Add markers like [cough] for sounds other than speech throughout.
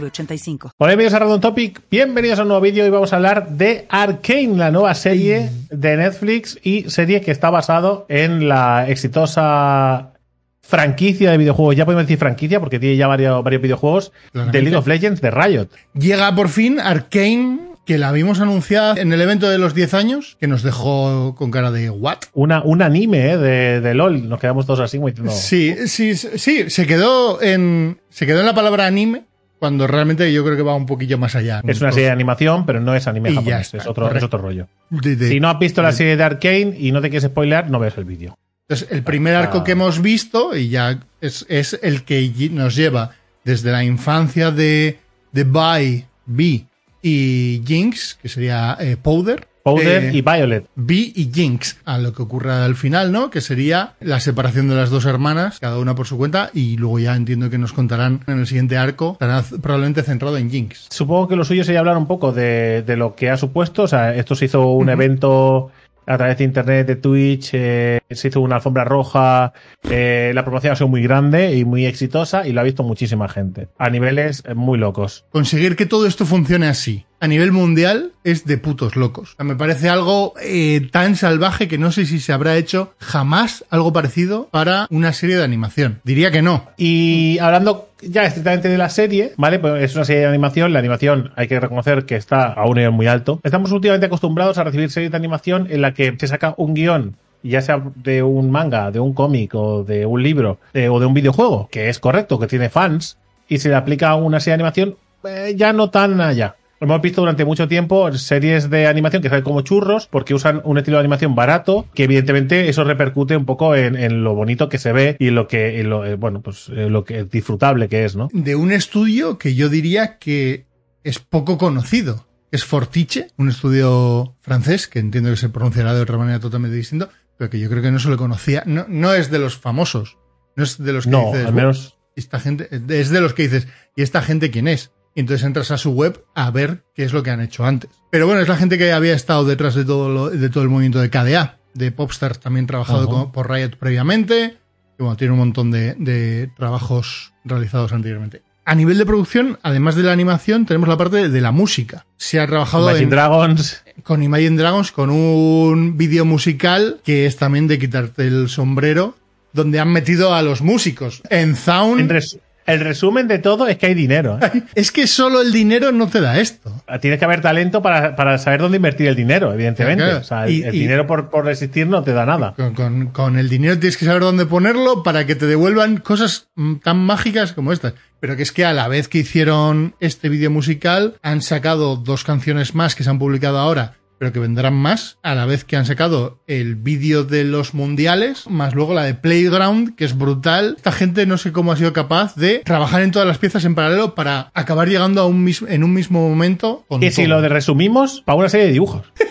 906985. Hola, bienvenidos a Random Topic. Bienvenidos a un nuevo vídeo y vamos a hablar de Arkane, la nueva serie de Netflix y serie que está basado en la exitosa franquicia de videojuegos, ya podemos decir franquicia porque tiene ya varios, varios videojuegos de League of Legends de Riot. Llega por fin Arkane, que la vimos anunciada en el evento de los 10 años, que nos dejó con cara de ¿what? Una, un anime eh, de, de LOL, nos quedamos todos así muy Sí, sí, sí, se quedó en se quedó en la palabra anime cuando realmente yo creo que va un poquillo más allá. Es una serie de animación, pero no es anime Y japonés, está, es otro, es correcto. otro rollo. De- de- Si no has visto la serie de Arkane y no te quieres spoilear, no veas el vídeo. Entonces, el primer arco Ah. que hemos visto, y ya es, es el que nos lleva desde la infancia de, de Vi, Vi y Jinx, que sería eh, Powder. Powder eh, y Violet. Vi y Jinx, a lo que ocurre al final, ¿no? Que sería la separación de las dos hermanas, cada una por su cuenta, y luego ya entiendo que nos contarán en el siguiente arco, estará probablemente centrado en Jinx. Supongo que lo suyo sería hablar un poco de, de lo que ha supuesto. O sea, esto se hizo un evento a través de internet, de Twitch, eh, se hizo una alfombra roja, eh, la promoción ha sido muy grande y muy exitosa y lo ha visto muchísima gente, a niveles muy locos. Conseguir que todo esto funcione así a nivel mundial es de putos locos. Me parece algo eh, tan salvaje que no sé si se habrá hecho jamás algo parecido para una serie de animación. Diría que no. Y hablando ya estrictamente de la serie, ¿vale? Pues es una serie de animación. La animación hay que reconocer que está a un nivel muy alto. Estamos últimamente acostumbrados a recibir series de animación en la que se saca un guion ya sea de un manga, de un cómic o de un libro eh, o de un videojuego, que es correcto, que tiene fans, y se le aplica a una serie de animación eh, ya no tan allá. Hemos visto durante mucho tiempo series de animación que salen como churros porque usan un estilo de animación barato que evidentemente eso repercute un poco en, en lo bonito que se ve y lo que, lo, eh, bueno, pues eh, lo que disfrutable que es, ¿no? De un estudio que yo diría que es poco conocido. Es Fortiche, un estudio francés, que entiendo que se pronunciará de otra manera totalmente distinta, pero que yo creo que no se lo conocía. No, no es de los famosos. No es de los que No, dices, al menos esta gente, es de los que dices, ¿y esta gente quién es? Y entonces entras a su web a ver qué es lo que han hecho antes. Pero bueno, es la gente que había estado detrás de todo, lo- de todo el movimiento de KDA, de Popstars, también trabajado con- por Riot previamente. Y bueno, tiene un montón de, de trabajos realizados anteriormente. A nivel de producción, además de la animación, tenemos la parte de la música. Se ha trabajado Imagine en- Dragons. con Imagine Dragons con un vídeo musical que es también de quitarte el sombrero, donde han metido a los músicos. En Sound. En res- el resumen de todo es que hay dinero. ¿eh? Es que solo el dinero no te da esto. Tienes que haber talento para, para saber dónde invertir el dinero, evidentemente. Claro. O sea, el, Y- el y- dinero por, por existir no te da nada. Con, con- con el dinero tienes que saber dónde ponerlo para que te devuelvan cosas mm, tan mágicas como estas. Pero que es que a la vez que hicieron este vídeo musical, han sacado dos canciones más que se han publicado ahora, pero que vendrán más, a la vez que han sacado el vídeo de los mundiales, más luego la de Playground, que es brutal. Esta gente no sé cómo ha sido capaz de trabajar en todas las piezas en paralelo para acabar llegando a un mismo, en un mismo momento con Y si lo resumimos, para una serie de dibujos. [laughs]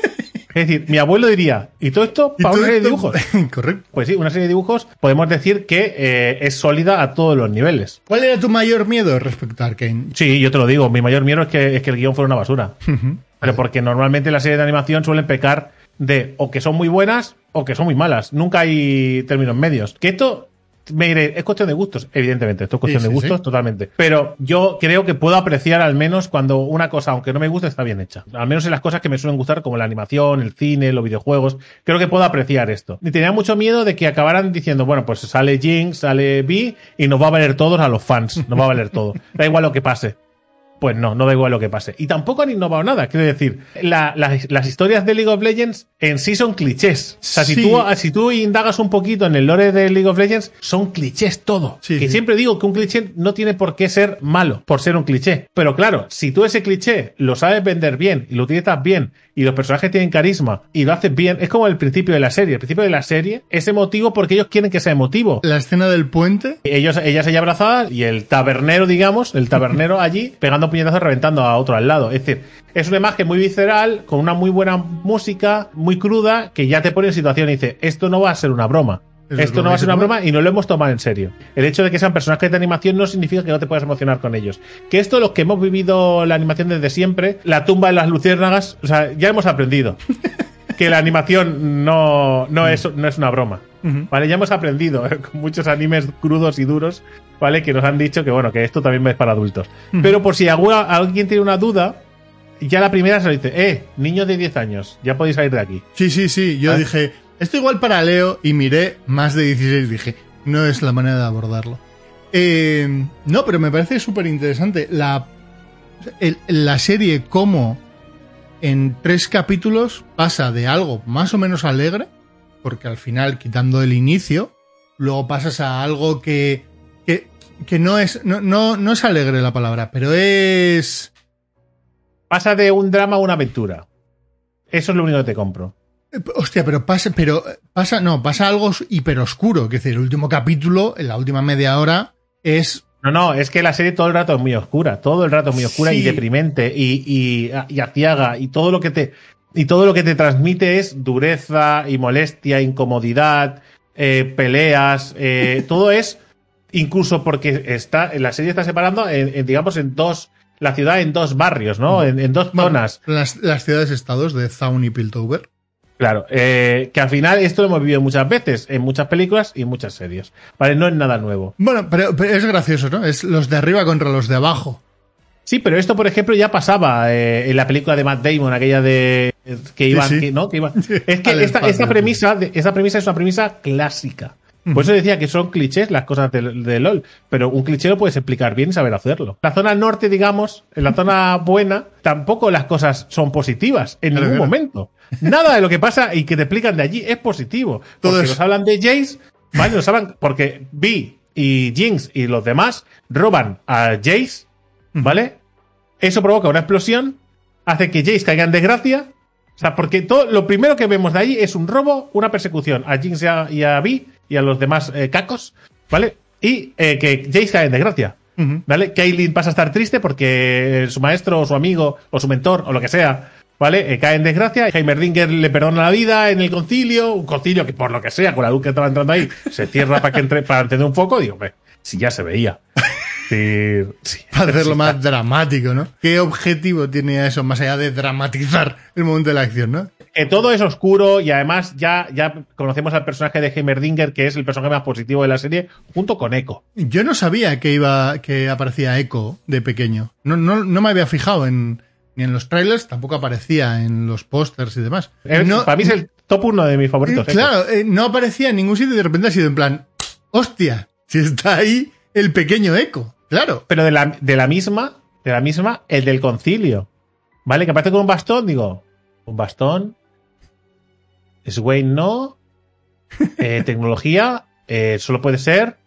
Es decir, mi abuelo diría, ¿y todo esto para una serie de dibujos? [laughs] Correcto. Pues sí, una serie de dibujos podemos decir que eh, es sólida a todos los niveles. ¿Cuál era tu mayor miedo respecto a Arkane? Sí, yo te lo digo, mi mayor miedo es que, es que el guion fuera una basura. [laughs] Pero porque normalmente las series de animación suelen pecar de o que son muy buenas o que son muy malas. Nunca hay términos medios. Que esto, me diré, es cuestión de gustos. Evidentemente, esto es cuestión Sí, de sí, gustos sí. totalmente. Pero yo creo que puedo apreciar al menos cuando una cosa, aunque no me guste, está bien hecha. Al menos en las cosas que me suelen gustar, como la animación, el cine, los videojuegos. Creo que puedo apreciar esto. Y tenía mucho miedo de que acabaran diciendo, bueno, pues sale Jinx, sale Vi y nos va a valer todos a los fans. Nos va a valer todo. [laughs] Da igual lo que pase. Pues no, no da igual lo que pase. Y tampoco han innovado nada. Quiero decir, la- las, las historias de League of Legends en sí son clichés. O sea, si, tú, si tú indagas un poquito en el lore de League of Legends, son clichés todo. Sí, que sí. siempre digo que un cliché no tiene por qué ser malo por ser un cliché. Pero claro, si tú ese cliché lo sabes vender bien y lo utilizas bien y los personajes tienen carisma y lo haces bien, es como el principio de la serie. El principio de la serie es emotivo porque ellos quieren que sea emotivo. La escena del puente. Ellos, ellas ella abrazada y el tabernero, digamos, el tabernero [laughs] allí pegando dando puñetazos reventando a otro al lado. Es decir, es una imagen muy visceral, con una muy buena música, muy cruda, que ya te pone en situación y dice, esto no va a ser una broma. Eso Esto no va a ser se una broma y no lo hemos tomado en serio. El hecho de que sean personajes de animación no significa que no te puedas emocionar con ellos. Que esto, los que hemos vivido la animación desde siempre, la tumba de las luciérnagas, o sea, ya hemos aprendido [laughs] que la animación no, no, es, no es una broma. ¿Vale? Ya hemos aprendido eh, con muchos animes crudos y duros, ¿vale? Que nos han dicho que, bueno, que esto también es para adultos. Pero por si alguna- alguien tiene una duda, ya la primera se lo dice, eh, niños de 10 años, ya podéis salir de aquí. Sí, sí, sí. Yo Ah. dije, esto igual para Leo y miré más de 16. Dije, no es la manera de abordarlo. Eh, no, pero me parece súper interesante. La, el- la serie, como en tres capítulos pasa de algo más o menos alegre, porque al final, quitando el inicio, luego pasas a algo que, que, que no, es, no, no, no es alegre la palabra, pero es. Pasa de un drama a una aventura. Eso es lo único que te compro. Eh, Hostia, pero pasa, pero eh, pasa, no, pasa algo hiper oscuro. Que decir, el último capítulo, en la última media hora, es. No, no, es que la serie todo el rato es muy oscura, todo el rato es muy oscura Sí. y deprimente y, y, y aciaga y todo lo que te y todo lo que te transmite es dureza y molestia, incomodidad, eh, peleas, eh, [laughs] todo es incluso porque está la serie está separando en, en, digamos en dos la ciudad en dos barrios, ¿no? En, en dos zonas. las, las ciudades-estados de Zaun y Piltover. Claro, eh, que al final esto lo hemos vivido muchas veces en muchas películas y en muchas series. Vale, no es nada nuevo. Bueno, pero, pero es gracioso, ¿no? Es los de arriba contra los de abajo. Sí, pero esto, por ejemplo, ya pasaba eh, en la película de Matt Damon, aquella de que iban, sí. que- ¿no? Que iban. [laughs] Es que esta, premisa, esta premisa es una premisa clásica. Por eso decía que son clichés las cosas de, de LOL, pero un cliché lo puedes explicar bien y saber hacerlo. La zona norte, digamos, en la zona buena, tampoco las cosas son positivas en ningún momento. Nada de lo que pasa y que te explican de allí es positivo. Todo porque nos hablan de Jace, ¿vale? Nos hablan porque Vi y Jinx y los demás roban a Jace, ¿vale? Eso provoca una explosión, hace que Jace caiga en desgracia. O sea, porque todo, lo primero que vemos de allí es un robo, una persecución a Jinx y a, y a Vi y a los demás eh, cacos, ¿vale? Y eh, que Jace cae en desgracia. ¿Vale? Kaylin pasa a estar triste porque su maestro o su amigo o su mentor o lo que sea, ¿vale? Eh, cae en desgracia. Heimerdinger le perdona la vida en el concilio, un concilio que por lo que sea, con la luz que estaba entrando ahí, [laughs] se cierra para que entre, para encender un foco. Digo, "Hombre, si ya se veía. [laughs] Sí, sí. Para hacerlo más dramático, ¿no? ¿Qué objetivo tiene eso más allá de dramatizar el momento de la acción, no? que todo es oscuro y además ya, ya conocemos al personaje de Heimerdinger, que es el personaje más positivo de la serie, junto con Echo. Yo no sabía que iba, que aparecía Echo de pequeño. No, no, no me había fijado en, ni en los trailers, tampoco aparecía en los pósters y demás. No- para mí es el top uno de mis favoritos. Eh, Echo. claro, eh, no aparecía en ningún sitio y de repente ha sido en plan, hostia, si está ahí el pequeño Echo. Claro. Pero de la, de la misma, de la misma, el del concilio. ¿Vale? Que aparece con un bastón, digo, un bastón. Swain no. Eh, [laughs] tecnología, eh, solo puede ser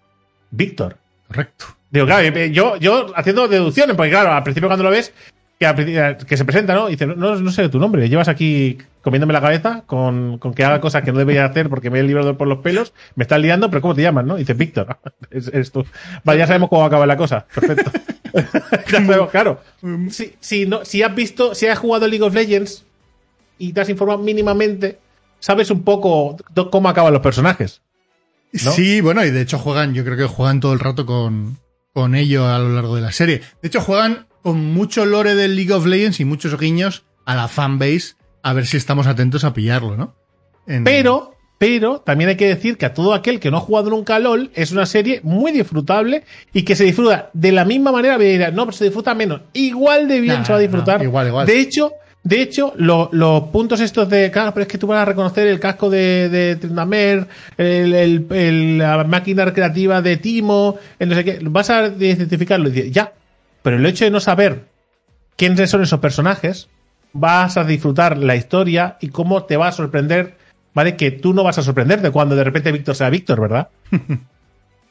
Víctor. Correcto. Digo, claro, eh, yo, yo haciendo deducciones, porque claro, al principio cuando lo ves, que, principio- que se presenta, ¿no? Y dice, no, no sé tu nombre, llevas aquí comiéndome la cabeza con, con que haga cosas que no debería hacer porque me he librado por los pelos, me estás liando, pero ¿cómo te llamas, no? Y dice, Víctor, [laughs] es- eres tú. Vale, ya sabemos cómo acaba la cosa. Perfecto. [laughs] ya sabemos, claro. Si, si, no, si has visto, si has jugado League of Legends y te has informado mínimamente, sabes un poco cómo acaban los personajes. ¿No? Sí, bueno, y de hecho juegan, yo creo que juegan todo el rato con, con ello a lo largo de la serie. De hecho, juegan con mucho lore del League of Legends y muchos guiños a la fanbase, a ver si estamos atentos a pillarlo, ¿no? En- Pero, pero también hay que decir que a todo aquel que no ha jugado nunca a LOL es una serie muy disfrutable y que se disfruta de la misma manera. No, pero se disfruta menos. Igual de bien Nah, se va a disfrutar. no, igual, igual. De hecho, de hecho, lo- los puntos estos de, claro, pero es que tú vas a reconocer el casco de, de el, el- el- la máquina recreativa de Timo, el no sé qué, vas a identificarlo y dices, ya. Pero el hecho de no saber quiénes son esos personajes, vas a disfrutar la historia y cómo te va a sorprender, ¿vale? Que tú no vas a sorprenderte cuando de repente Víctor sea Víctor, ¿verdad? [laughs]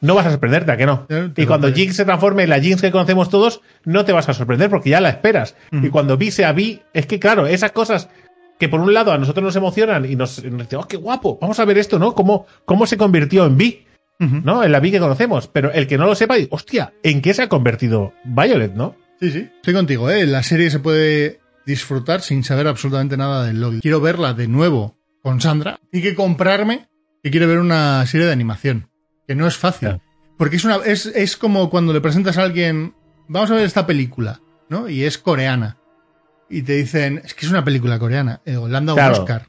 No vas a sorprenderte, ¿a que no? Y cuando. Jinx se transforme en la Jinx que conocemos todos, no te vas a sorprender porque ya la esperas. Y cuando Vi sea Vi, es que claro, esas cosas que por un lado a nosotros nos emocionan y nos, nos dicen, oh, qué guapo, vamos a ver esto, ¿no? Cómo, cómo se convirtió en Vi, Ujú. ¿no? En la Vi que conocemos. Pero el que no lo sepa, hostia, ¿en qué se ha convertido Violet, no? Sí, sí. Estoy contigo, ¿eh? La serie se puede disfrutar sin saber absolutamente nada del LOL. Quiero verla de nuevo con Sandra y que comprarme que quiere ver una serie de animación. Que no es fácil. Porque es una es, es como cuando le presentas a alguien, vamos a ver esta película, ¿no? Y es coreana. Y te dicen, es que es una película coreana. Han dado Claro. un Oscar.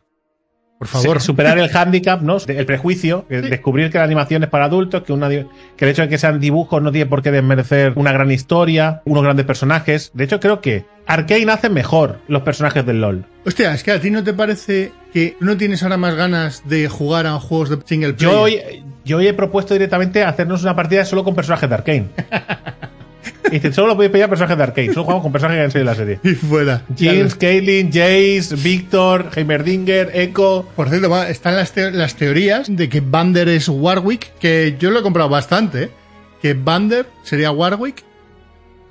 Por favor. Superar el hándicap, ¿no? El prejuicio, Sí. descubrir que la animación es para adultos, que, una, que el hecho de que sean dibujos no tiene por qué desmerecer una gran historia, unos grandes personajes. De hecho, creo que Arkane hace mejor los personajes del LOL. Hostia, es que a ti no te parece que no tienes ahora más ganas de jugar a juegos de single player. Yo hoy, yo hoy he propuesto directamente hacernos una partida solo con personajes de Arkane. [laughs] y solo voy a pillar personajes de Arkane, solo jugamos con personajes que han sido de la serie. Y fuera. Jinx, Caitlyn, Jace, Victor, Heimerdinger, Echo. Por cierto, va, están las, las teorías de que Bander es Warwick, que yo lo he comprado bastante, ¿eh? que Bander sería Warwick.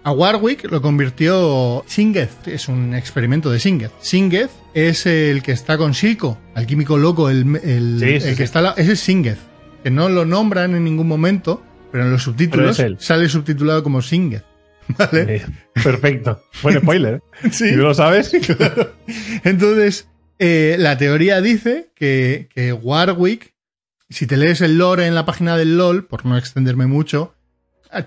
A Warwick lo convirtió Singeth, es un experimento de Singeth. Singeth es el que está con Silco, al químico loco, el, el- Sí, sí, el que sí. está la- ese es Singeth, que no lo nombran en ningún momento, pero en los subtítulos sale subtitulado como Singeth. [laughs] ¿Vale? Eh, Perfecto. Buen spoiler. ¿eh? [laughs] Sí. Si no lo sabes. [laughs] Entonces, eh, la teoría dice que, que Warwick, si te lees el lore en la página del LOL, por no extenderme mucho,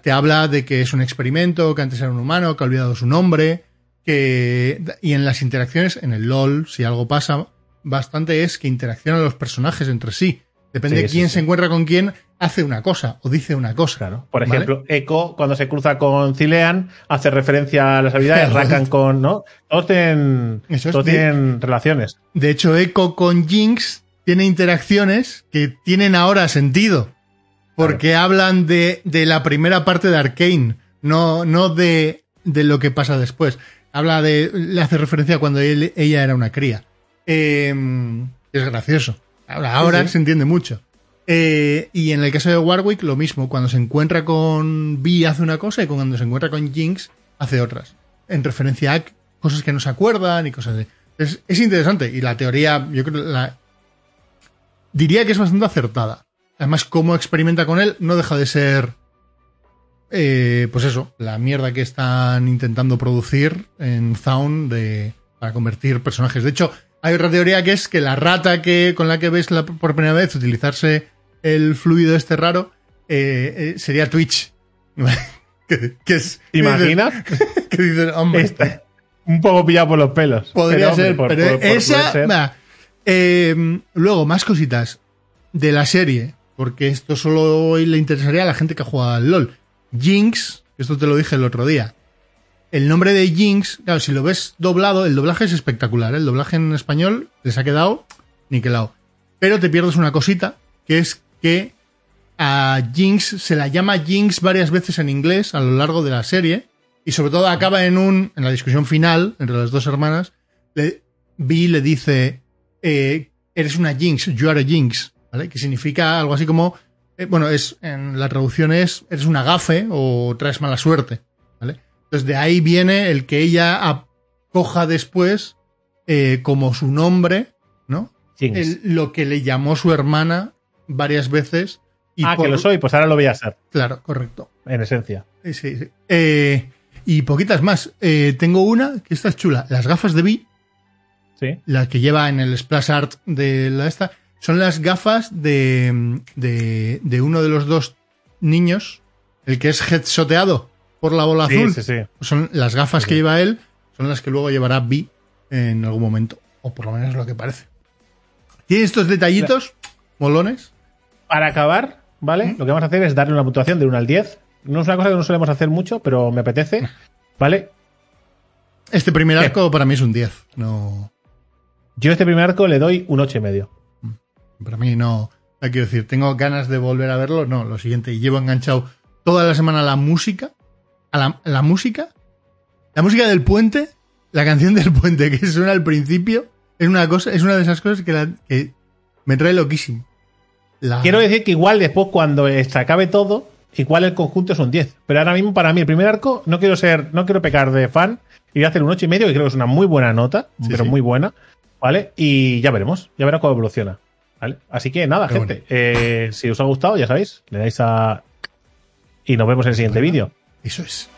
te habla de que es un experimento, que antes era un humano, que ha olvidado su nombre, que... Y en las interacciones, en el LOL, si algo pasa, bastante es que interaccionan los personajes entre sí. Depende Sí, de quién sí. se encuentra con quién, hace una cosa o dice una cosa. Claro. Por ¿vale? ejemplo, Echo, cuando se cruza con Zilean, hace referencia a las habilidades. Rakan con. ¿No? Todos tienen, Eso es todos de- tienen relaciones. De hecho, Echo con Jinx tiene interacciones que tienen ahora sentido. Porque hablan de, de la primera parte de Arkane, no, no de, de lo que pasa después. Habla de. le hace referencia a cuando él- ella era una cría. Eh, es gracioso. Ahora, ahora sí. se entiende mucho. Eh, y en el caso de Warwick, lo mismo. Cuando se encuentra con Vi hace una cosa y cuando se encuentra con Jinx hace otras. En referencia a cosas que no se acuerdan y cosas de. Es, es interesante. Y la teoría, yo creo, la, diría que es bastante acertada. Además, cómo experimenta con él no deja de ser. eh, pues eso, la mierda que están intentando producir en Zaun de, para convertir personajes. De hecho, hay otra teoría que es que la rata que con la que ves por primera vez utilizarse el fluido este raro eh, eh, sería Twitch. [laughs] que, que es, ¿Te imaginas? Que dicen, [laughs] hombre, Está un poco pillado por los pelos. Podría Pero, ser, pero por- por poder esa. Eh, luego, más cositas de la serie, porque esto solo hoy le interesaría a la gente que juega al LOL. Jinx, esto te lo dije el otro día. El nombre de Jinx, claro, si lo ves doblado, el doblaje es espectacular. ¿eh? El doblaje en español les ha quedado niquelado. Pero te pierdes una cosita, que es que a Jinx se la llama Jinx varias veces en inglés a lo largo de la serie. Y sobre todo acaba en un. en la discusión final entre las dos hermanas. Le, Vi le dice. eh, eres una Jinx, you are a Jinx. ¿Vale? Que significa algo así como. eh, bueno, es. En la traducción es. Eres una gafe o traes mala suerte. ¿Vale? Entonces de ahí viene el que ella acoja después eh, como su nombre, ¿no? El- lo que le llamó su hermana varias veces. Y ah, por- que lo soy, pues ahora lo voy a ser, Claro, correcto. en esencia. Sí, sí. Eh, y poquitas más. Eh, tengo una que esta es chula. Las gafas de Vi, Sí. la que lleva en el splash art de la esta, son las gafas de, de, de uno de los dos niños, el que es headshotado por la bola Sí, azul. sí, sí. Son las gafas que lleva él, son las que luego llevará Vi en algún momento. O por lo menos lo que parece. Tiene estos detallitos molones. Para acabar, ¿vale? Lo que vamos a hacer es darle una puntuación de 1 al 10. No es una cosa que no solemos hacer mucho, pero me apetece. [laughs] ¿Vale? Este primer ¿Qué? arco para mí es un 10. No, Yo a este primer arco le doy un 8 y medio. Para mí no. no quiero decir, tengo ganas de volver a verlo. No, lo siguiente, llevo enganchado toda la semana a la música. A la, a la música. La música del puente. La canción del puente [laughs] que suena al principio. Es una cosa, es una de esas cosas que, la- que me trae loquísimo. La- Quiero decir que igual después, cuando se acabe todo, igual el conjunto es un 10. Pero ahora mismo, para mí, el primer arco, no quiero ser, no quiero pecar de fan. Y voy a hacer un 8 y medio, que creo que es una muy buena nota, Sí, pero sí. muy buena. ¿Vale? Y ya veremos, ya veremos cómo evoluciona. ¿Vale? Así que nada, gente. eh, si os ha gustado, ya sabéis, le dais a. Y nos vemos en el siguiente Bueno. vídeo. Eso es.